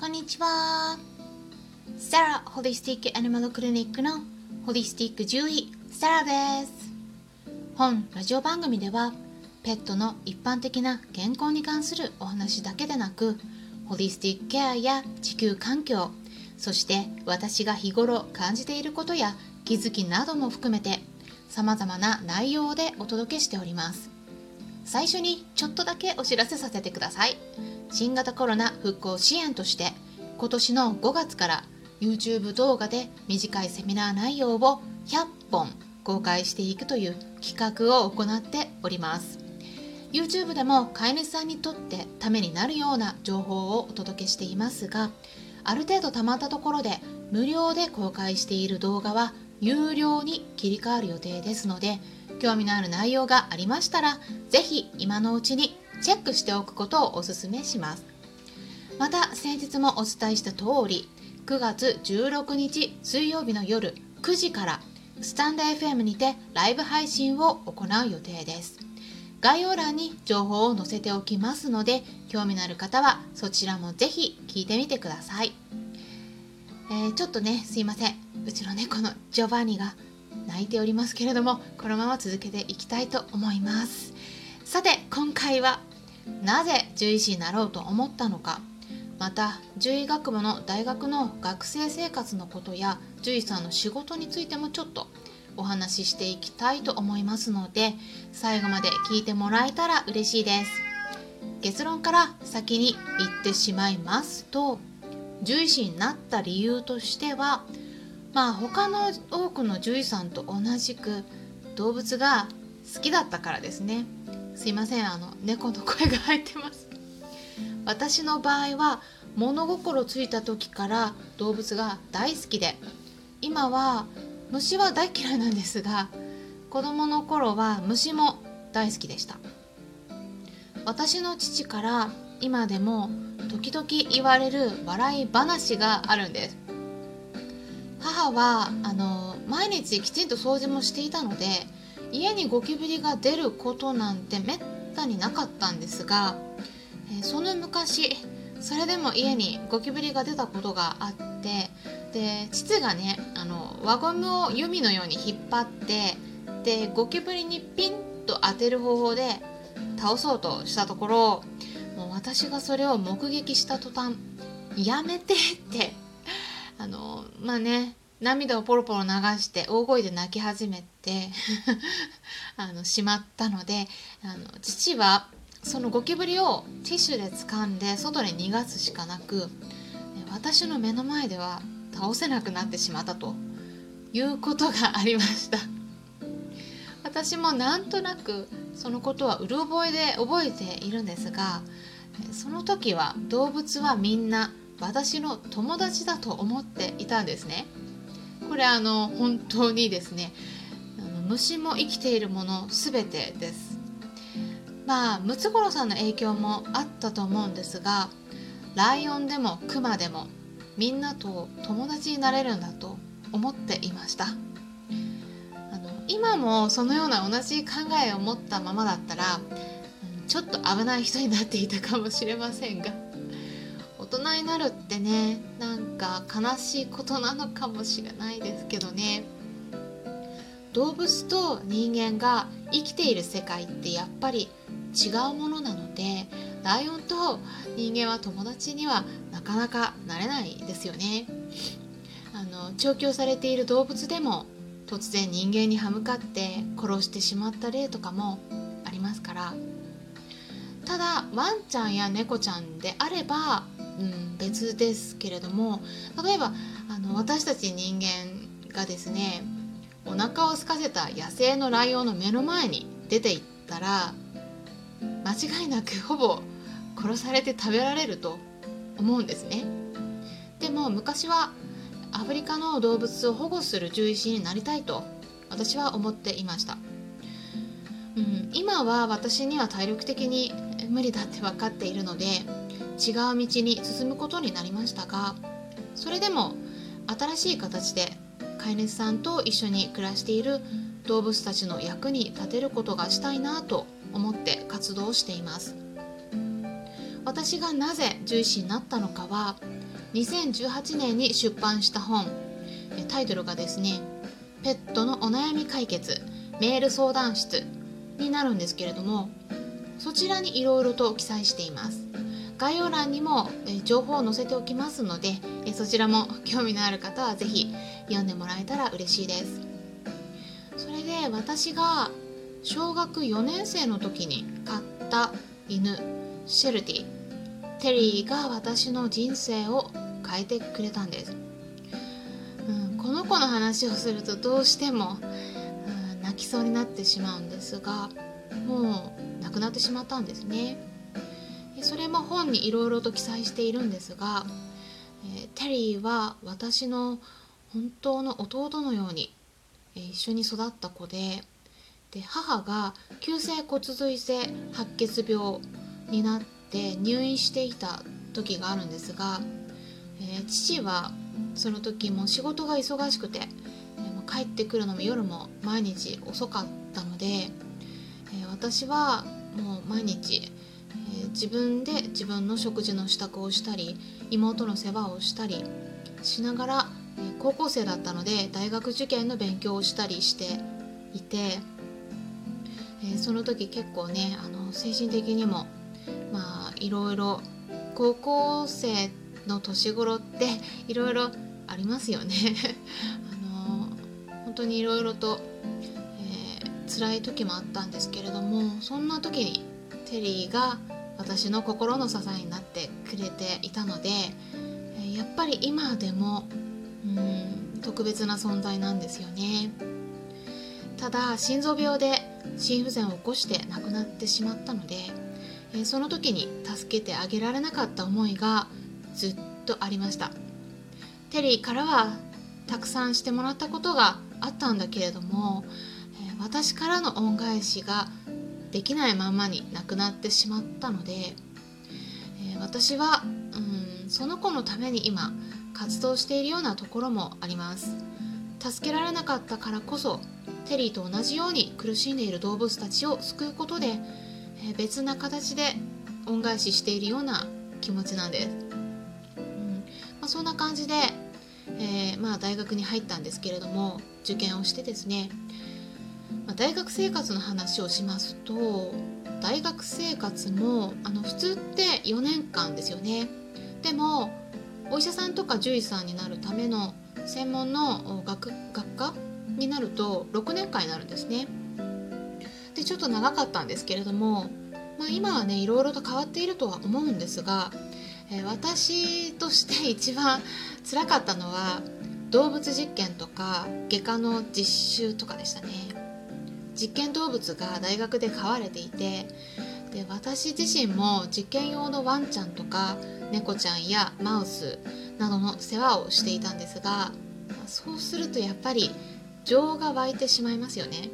こんにちは。サラホリスティックアニマルクリニックのホリスティック獣医サラです。本ラジオ番組ではペットの一般的な健康に関するお話だけでなくホリスティックケアや地球環境そして私が日頃感じていることや気づきなども含めて様々な内容でお届けしております最初にちょっとだけお知らせさせてください新型コロナ復興支援として今年の5月から YouTube 動画で短いセミナー内容を100本公開していくという企画を行っております。YouTube でも飼い主さんにとってためになるような情報をお届けしていますがある程度たまったところで無料で公開している動画は有料に切り替わる予定ですので興味のある内容がありましたら是非今のうちにチェックしておくことをお勧めします。また先日もお伝えした通り9月16日水曜日の夜9時からスタンド FM にてライブ配信を行う予定です。概要欄に情報を載せておきますので興味のある方はそちらもぜひ聞いてみてください、えー、ちょっとねすいません。うちの猫のジョバンニが泣いておりますけれどもこのまま続けていきたいと思います。さて今回はなぜ獣医師になろうと思ったのか。また獣医学部の大学の学生生活のことや獣医さんの仕事についてもちょっとお話ししていきたいと思いますので最後まで聞いてもらえたら嬉しいです。結論から先に言ってしまいますと獣医師になった理由としてはまあ他の多くの獣医さんと同じく動物が好きだったからですね。すいませんあの猫の声が入ってます。私の場合は物心ついた時から動物が大好きで今は虫は大嫌いなんですが子供の頃は虫も大好きでした。私の父から今でも時々言われる笑い話があるんです。母はあの毎日きちんと掃除もしていたので家にゴキブリが出ることなんてめったになかったんですが、えその昔それでも家にゴキブリが出たことがあってで父がねあの輪ゴムを弓のように引っ張ってでゴキブリにピンと当てる方法で倒そうとしたところもう私がそれを目撃した途端「やめて」ってあのまあね涙をポロポロ流して大声で泣き始め あのしまったのであの父はそのゴキブリをティッシュで掴んで外に逃がすしかなく私の目の前では倒せなくなってしまったということがありました。私もなんとなくそのことはうる覚えで覚えているんですがその時は動物はみんな私の友達だと思っていたんですね。これあの本当にですね虫も生きているもの全てです。まあムツゴロウさんの影響もあったと思うんですがライオンでもクマでもみんなと友達になれるんだと思っていました。あの今もそのような同じ考えを持ったままだったらちょっと危ない人になっていたかもしれませんが大人になるってねなんか悲しいことなのかもしれないですけどね。動物と人間が生きている世界ってやっぱり違うものなのでライオンと人間は友達にはなかなかなれないですよね。あの調教されている動物でも突然人間に歯向かって殺してしまった例とかもありますから。ただワンちゃんや猫ちゃんであればうん、別ですけれども例えばあの私たち人間がですねお腹を空かせた野生のライオンの目の前に出ていったら間違いなくほぼ殺されて食べられると思うんですね。でも昔はアフリカの動物を保護する獣医師になりたいと私は思っていました、うん、今は私には体力的に無理だって分かっているので違う道に進むことになりましたがそれでも新しい形で飼い主さんと一緒に暮らしている動物たちの役に立てることがしたいなと思って活動しています。私がなぜ獣医師になったのかは2018年に出版した本。タイトルがですね「ペットのお悩み解決メール相談室」になるんですけれどもそちらにいろいろと記載しています。概要欄にも情報を載せておきますのでそちらも興味のある方は是非読んでもらえたら嬉しいです。それで私が小学4年生の時に飼った犬シェルティ。テリーが私の人生を変えてくれたんです、うん、この子の話をするとどうしても、うん、泣きそうになってしまうんですがもう亡くなってしまったんですね。それも本にいろいろと記載しているんですが、えー、テリーは私の本当の弟のように、えー、一緒に育った子でで母が急性骨髄性白血病になって入院していた時があるんですが、えー、父はその時も仕事が忙しくて、えー、帰ってくるのも夜も毎日遅かったので、えー、私はもう毎日、え自分で自分の食事の支度をしたり妹の世話をしたりしながら、え高校生だったので大学受験の勉強をしたりしていてえー、その時結構ねあの精神的にもまあいろいろ高校生の年頃っていろいろありますよね。あの本当にいろいろと、えー、辛い時もあったんですけれどもそんな時にテリーが私の心の支えになってくれていたので、やっぱり今でもうん特別な存在なんですよね。ただ心臓病で心不全を起こして亡くなってしまったので、その時に助けてあげられなかった思いがずっとありました。テリーからはたくさんしてもらったことがあったんだけれども、私からの恩返しができないままに亡くなってしまったので、え私はうんその子のために今活動しているようなところもあります助けられなかったからこそテリーと同じように苦しんでいる動物たちを救うことで、え別な形で恩返ししているような気持ちなんです。うんまあ、そんな感じで、えー、まあ、大学に入ったんですけれども受験をしてですね、まあ、大学生活の話をしますと大学生活もあの普通って4年間ですよね。でもお医者さんとか獣医さんになるための専門の学学科になると6年間になるんですね。でちょっと長かったんですけれども、まあ、今はねいろいろと変わっているとは思うんですが、えー、私として一番辛かったのは動物実験とか外科の実習とかでしたね。実験動物が大学で飼われていてで私自身も実験用のワンちゃんとか猫ちゃんやマウスなどの世話をしていたんですがそうするとやっぱり情が湧いてしまいますよね。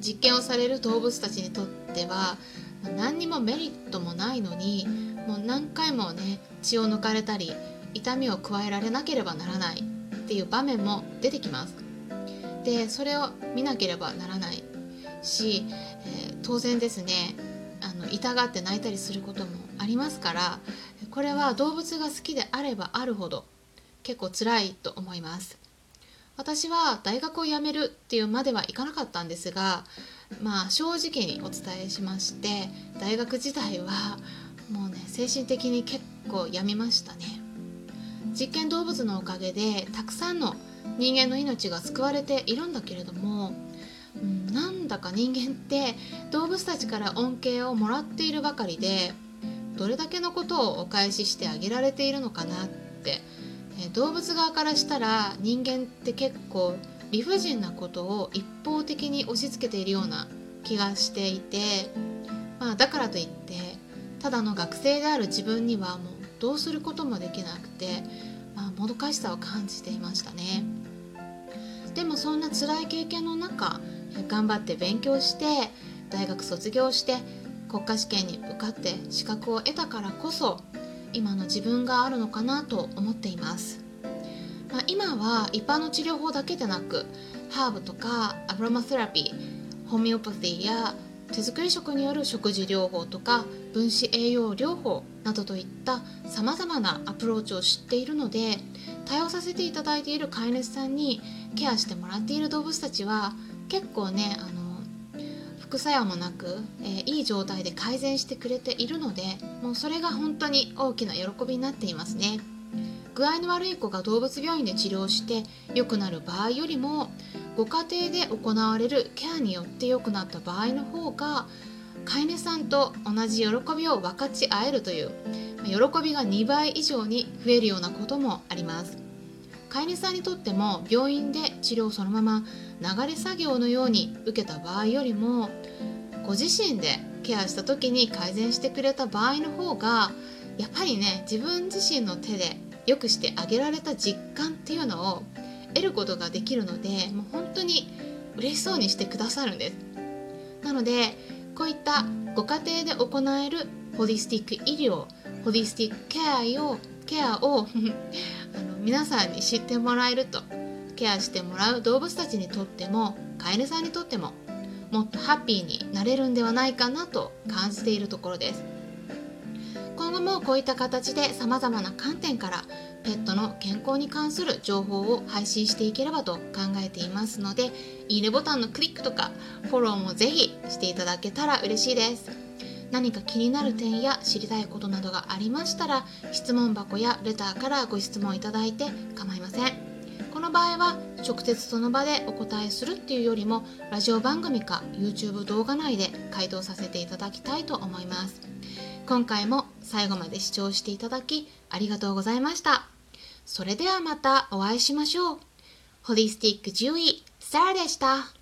実験をされる動物たちにとっては何にもメリットもないのにもう何回もね血を抜かれたり痛みを加えられなければならないっていう場面も出てきます。でそれを見なければならない。し、えー、当然ですねあの痛がって泣いたりすることもありますからこれは動物が好きであればあるほど結構辛いと思います。私は大学を辞めるっていうまではいかなかったんですがまあ正直にお伝えしまして大学時代はもうね精神的に結構やみましたね。実験動物のおかげでたくさんの人間の命が救われているんだけれども、なんだか人間って動物たちから恩恵をもらっているばかりでどれだけのことをお返ししてあげられているのかなって。動物側からしたら人間って結構理不尽なことを一方的に押し付けているような気がしていて、まあ、だからといってただの学生である自分にはもうどうすることもできなくて、まあ、もどかしさを感じていましたね。でもそんな辛い経験の中頑張って勉強して大学卒業して国家試験に受かって資格を得たからこそ今の自分があるのかなと思っています、まあ、今は一般の治療法だけでなくハーブとかアブロマセラピーホメオパシーや手作り食による食事療法とか分子栄養療法などといったさまざまなアプローチを知っているので対応させていただいている飼い主さんにケアしてもらっている動物たちは結構ねあの副作用もなく、えー、いい状態で改善してくれているのでもうそれが本当に大きな喜びになっていますね。具合の悪い子が動物病院で治療して良くなる場合よりもご家庭で行われるケアによって良くなった場合の方が飼い主さんと同じ喜びを分かち合えるという喜びが2倍以上に増えるようなこともあります。飼い主さんにとっても病院で治療そのまま流れ作業のように受けた場合よりもご自身でケアした時に改善してくれた場合の方がやっぱりね自分自身の手で良くしてあげられた実感っていうのを得ることができるのでもう本当に嬉しそうにしてくださるんです。なのでこういったご家庭で行えるホリスティック医療ホリスティックケアをケアを皆さんに知ってもらえるとケアしてもらう動物たちにとっても飼い主さんにとってももっとハッピーになれるんではないかなと感じているところです。今後もこういった形で様々な観点からペットの健康に関する情報を配信していければと考えていますのでいいねボタンのクリックとかフォローもぜひしていただけたら嬉しいです。何か気になる点や知りたいことなどがありましたら質問箱やレターからご質問いただいて構いませんこの場合は直接その場でお答えするっていうよりもラジオ番組か YouTube 動画内で回答させていただきたいと思います今回も最後まで視聴していただきありがとうございましたそれではまたお会いしましょう。ホリスティック獣医、サラでした。